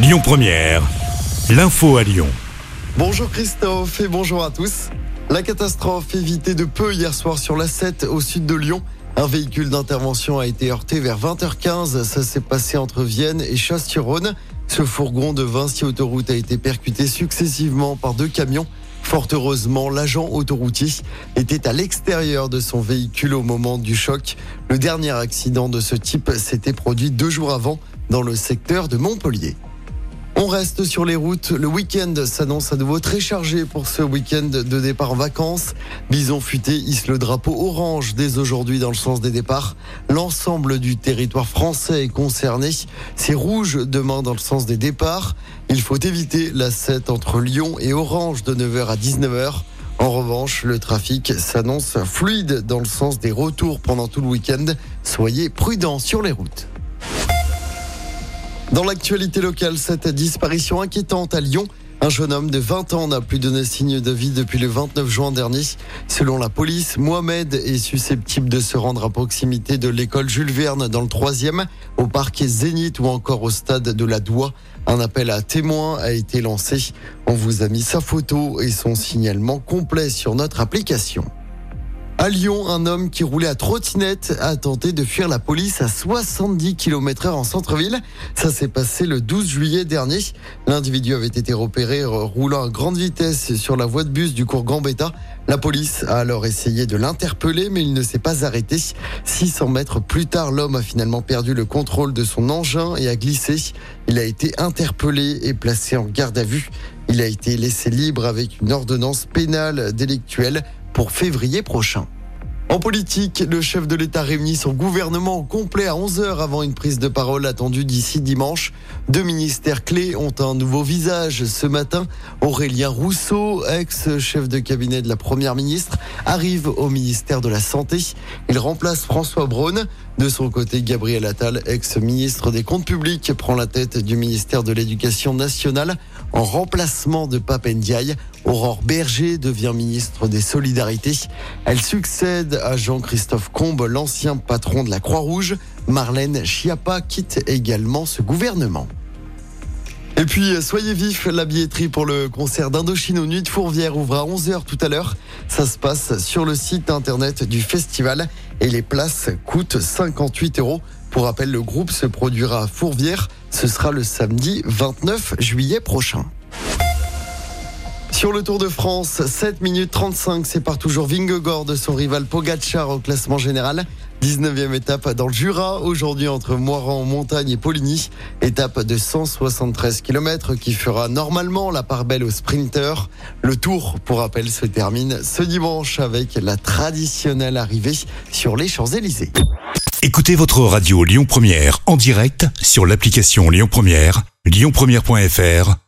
Lyon Première, l'info à Lyon. Bonjour Christophe et bonjour à tous. La catastrophe évitée de peu hier soir sur la 7 au sud de Lyon. Un véhicule d'intervention a été heurté vers 20h15. Ça s'est passé entre Vienne et Chasse-sur-Rhône. Ce fourgon de Vinci Autoroute a été percuté successivement par deux camions. Fort heureusement, l'agent autoroutier était à l'extérieur de son véhicule au moment du choc. Le dernier accident de ce type s'était produit deux jours avant dans le secteur de Montpellier. On reste sur les routes. Le week-end s'annonce à nouveau très chargé pour ce week-end de départ en vacances. Bison futé hisse le drapeau orange dès aujourd'hui dans le sens des départs. L'ensemble du territoire français est concerné. C'est rouge demain dans le sens des départs. Il faut éviter la 7 entre Lyon et Orange de 9h à 19h. En revanche, le trafic s'annonce fluide dans le sens des retours pendant tout le week-end. Soyez prudents sur les routes. Dans l'actualité locale, cette disparition inquiétante à Lyon. Un jeune homme de 20 ans n'a plus donné signe de vie depuis le 29 juin dernier. Selon la police, Mohamed est susceptible de se rendre à proximité de l'école Jules Verne dans le 3e, au parquet Zénith ou encore au stade de la Doua. Un appel à témoins a été lancé. On vous a mis sa photo et son signalement complet sur notre application. À Lyon, un homme qui roulait à trottinette a tenté de fuir la police à 70 km heure en centre-ville. Ça s'est passé le 12 juillet dernier. L'individu avait été repéré roulant à grande vitesse sur la voie de bus du cours Gambetta. La police a alors essayé de l'interpeller, mais il ne s'est pas arrêté. 600 mètres plus tard, l'homme a finalement perdu le contrôle de son engin et a glissé. Il a été interpellé et placé en garde à vue. Il a été laissé libre avec une ordonnance pénale délictuelle pour février prochain. En politique, le chef de l'État réunit son gouvernement complet à 11h avant une prise de parole attendue d'ici dimanche. Deux ministères clés ont un nouveau visage ce matin. Aurélien Rousseau, ex-chef de cabinet de la Première ministre, arrive au ministère de la Santé. Il remplace François Braun. De son côté, Gabriel Attal, ex-ministre des Comptes publics, prend la tête du ministère de l'Éducation nationale en remplacement de Pape Ndiaye. Aurore Berger devient ministre des Solidarités. Elle succède à Jean-Christophe Combe, l'ancien patron de la Croix-Rouge. Marlène Schiappa quitte également ce gouvernement. Et puis, soyez vifs, la billetterie pour le concert d'Indochine aux Nuits de Fourvière ouvre à 11h tout à l'heure. Ça se passe sur le site internet du festival et les places coûtent 58 euros. Pour rappel, le groupe se produira à Fourvière. Ce sera le samedi 29 juillet prochain. Sur le Tour de France, 7 minutes 35 sépare toujours Vingegaard de son rival Pogacar au classement général. 19e étape dans le Jura, aujourd'hui entre Moiran, Montagne et Poligny. Étape de 173 km qui fera normalement la part belle aux sprinteurs. Le tour, pour rappel, se termine ce dimanche avec la traditionnelle arrivée sur les Champs-Élysées. Écoutez votre radio Lyon Première en direct sur l'application Lyon Première, lyonpremière.fr